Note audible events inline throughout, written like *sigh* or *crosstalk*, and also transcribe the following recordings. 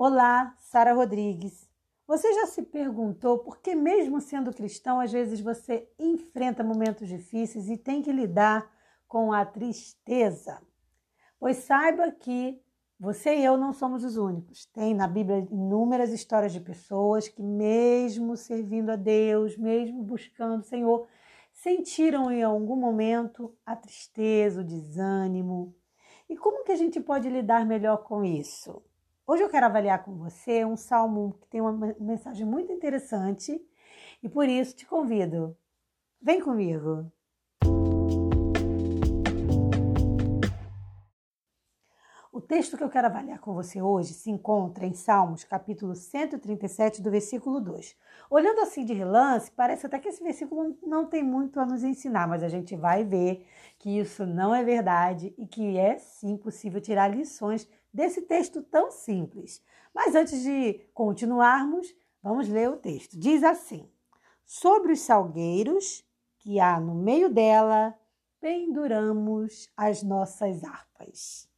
Olá, Sara Rodrigues. Você já se perguntou por que, mesmo sendo cristão, às vezes você enfrenta momentos difíceis e tem que lidar com a tristeza? Pois saiba que você e eu não somos os únicos. Tem na Bíblia inúmeras histórias de pessoas que, mesmo servindo a Deus, mesmo buscando o Senhor, sentiram em algum momento a tristeza, o desânimo. E como que a gente pode lidar melhor com isso? Hoje eu quero avaliar com você um salmo que tem uma mensagem muito interessante e por isso te convido. Vem comigo! O texto que eu quero avaliar com você hoje se encontra em Salmos, capítulo 137, do versículo 2. Olhando assim de relance, parece até que esse versículo não tem muito a nos ensinar, mas a gente vai ver que isso não é verdade e que é sim possível tirar lições desse texto tão simples. Mas antes de continuarmos, vamos ler o texto. Diz assim: Sobre os salgueiros que há no meio dela, penduramos as nossas harpas.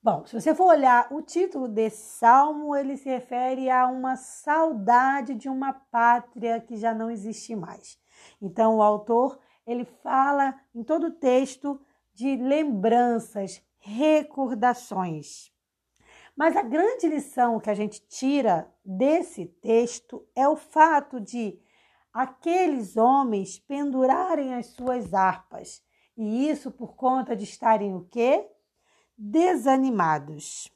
Bom, se você for olhar o título desse salmo, ele se refere a uma saudade de uma pátria que já não existe mais. Então, o autor ele fala em todo o texto de lembranças, recordações. Mas a grande lição que a gente tira desse texto é o fato de aqueles homens pendurarem as suas harpas. E isso por conta de estarem o quê? Desanimados.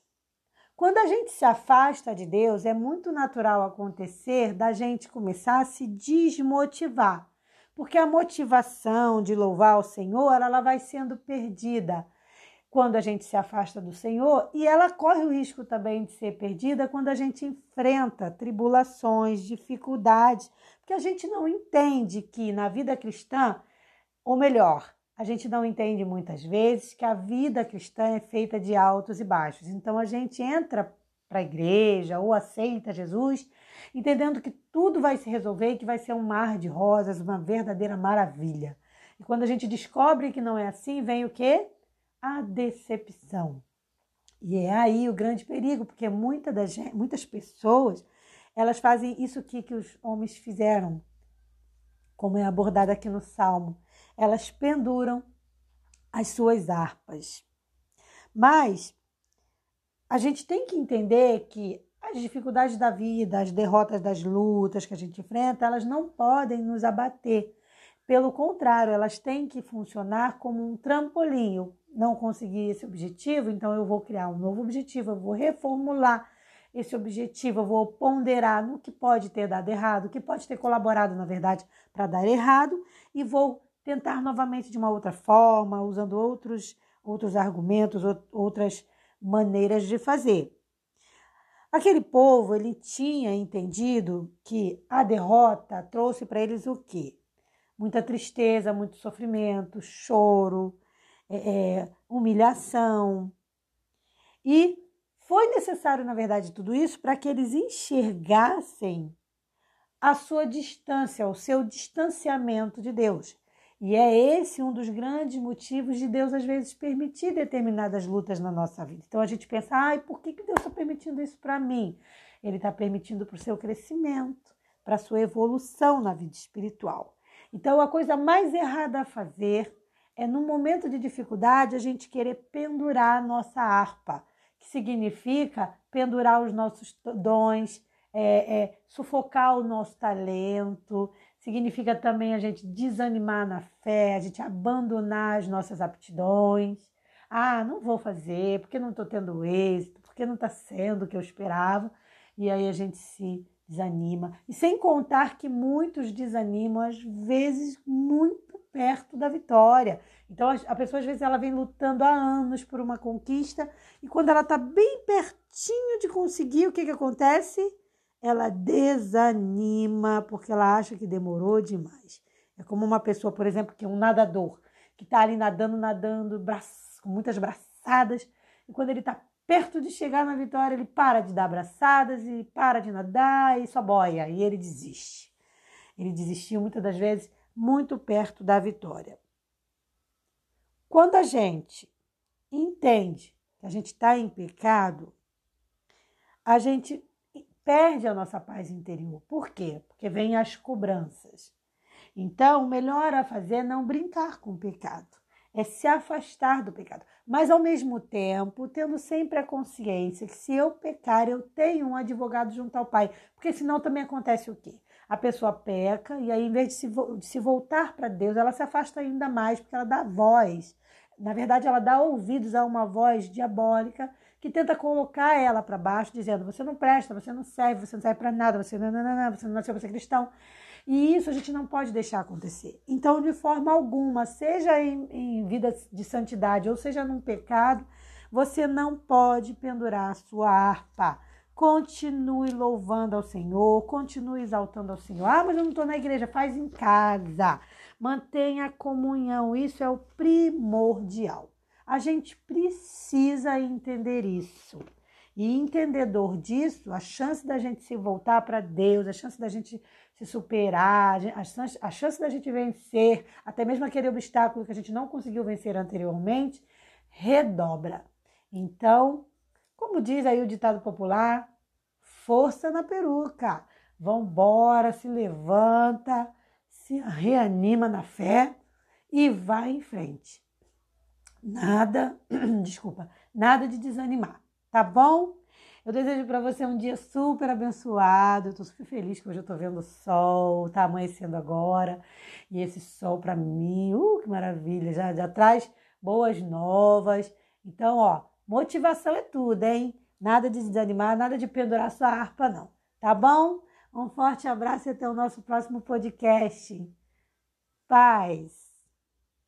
Quando a gente se afasta de Deus, é muito natural acontecer da gente começar a se desmotivar, porque a motivação de louvar o Senhor, ela vai sendo perdida quando a gente se afasta do Senhor, e ela corre o risco também de ser perdida quando a gente enfrenta tribulações, dificuldades, porque a gente não entende que na vida cristã, ou melhor, a gente não entende muitas vezes que a vida cristã é feita de altos e baixos. Então a gente entra para a igreja ou aceita Jesus, entendendo que tudo vai se resolver e que vai ser um mar de rosas, uma verdadeira maravilha. E quando a gente descobre que não é assim, vem o quê? A decepção. E é aí o grande perigo, porque muita das, muitas pessoas elas fazem isso que, que os homens fizeram, como é abordado aqui no Salmo. Elas penduram as suas harpas. Mas a gente tem que entender que as dificuldades da vida, as derrotas das lutas que a gente enfrenta, elas não podem nos abater. Pelo contrário, elas têm que funcionar como um trampolim não conseguir esse objetivo, então eu vou criar um novo objetivo, eu vou reformular esse objetivo, eu vou ponderar no que pode ter dado errado, o que pode ter colaborado, na verdade, para dar errado, e vou tentar novamente de uma outra forma, usando outros, outros argumentos, outras maneiras de fazer. Aquele povo, ele tinha entendido que a derrota trouxe para eles o quê? Muita tristeza, muito sofrimento, choro, é, é, humilhação. E foi necessário, na verdade, tudo isso para que eles enxergassem a sua distância, o seu distanciamento de Deus. E é esse um dos grandes motivos de Deus, às vezes, permitir determinadas lutas na nossa vida. Então a gente pensa, ai, por que, que Deus está permitindo isso para mim? Ele está permitindo para o seu crescimento, para a sua evolução na vida espiritual. Então a coisa mais errada a fazer é no momento de dificuldade a gente querer pendurar a nossa harpa, que significa pendurar os nossos dons, é, é, sufocar o nosso talento, significa também a gente desanimar na fé, a gente abandonar as nossas aptidões. Ah, não vou fazer, porque não estou tendo êxito, porque não está sendo o que eu esperava. E aí a gente se desanima. E sem contar que muitos desanimam, às vezes, muito perto da vitória. Então a pessoa às vezes ela vem lutando há anos por uma conquista e quando ela está bem pertinho de conseguir, o que, que acontece? Ela desanima porque ela acha que demorou demais. É como uma pessoa, por exemplo, que é um nadador, que está ali nadando, nadando, com muitas braçadas, e quando ele está perto de chegar na vitória, ele para de dar braçadas e para de nadar e só boia, e ele desiste. Ele desistiu muitas das vezes muito perto da vitória. Quando a gente entende que a gente está em pecado, a gente perde a nossa paz interior. Por quê? Porque vem as cobranças. Então, o melhor a fazer é não brincar com o pecado, é se afastar do pecado. Mas, ao mesmo tempo, tendo sempre a consciência que se eu pecar, eu tenho um advogado junto ao Pai. Porque senão também acontece o quê? A pessoa peca e aí, em vez de se, de se voltar para Deus, ela se afasta ainda mais, porque ela dá voz. Na verdade, ela dá ouvidos a uma voz diabólica que tenta colocar ela para baixo, dizendo: você não presta, você não serve, você não serve para nada, você não, não, não, você não nasceu para ser cristão. E isso a gente não pode deixar acontecer. Então, de forma alguma, seja em, em vida de santidade ou seja num pecado, você não pode pendurar a sua harpa. Continue louvando ao Senhor, continue exaltando ao Senhor. Ah, mas eu não estou na igreja, faz em casa. Mantenha a comunhão, isso é o primordial. A gente precisa entender isso. E entendedor disso, a chance da gente se voltar para Deus, a chance da gente se superar, a chance, a chance da gente vencer, até mesmo aquele obstáculo que a gente não conseguiu vencer anteriormente, redobra. Então, como diz aí o ditado popular, força na peruca. Vambora, se levanta, se reanima na fé e vai em frente. Nada, *clears throat* desculpa, nada de desanimar, tá bom? Eu desejo para você um dia super abençoado. Eu tô super feliz que hoje eu tô vendo o sol, tá amanhecendo agora. E esse sol para mim, uh, que maravilha, já, já traz boas novas. Então, ó, motivação é tudo, hein? Nada de desanimar, nada de pendurar sua harpa, não. Tá bom? Um forte abraço e até o nosso próximo podcast. Paz!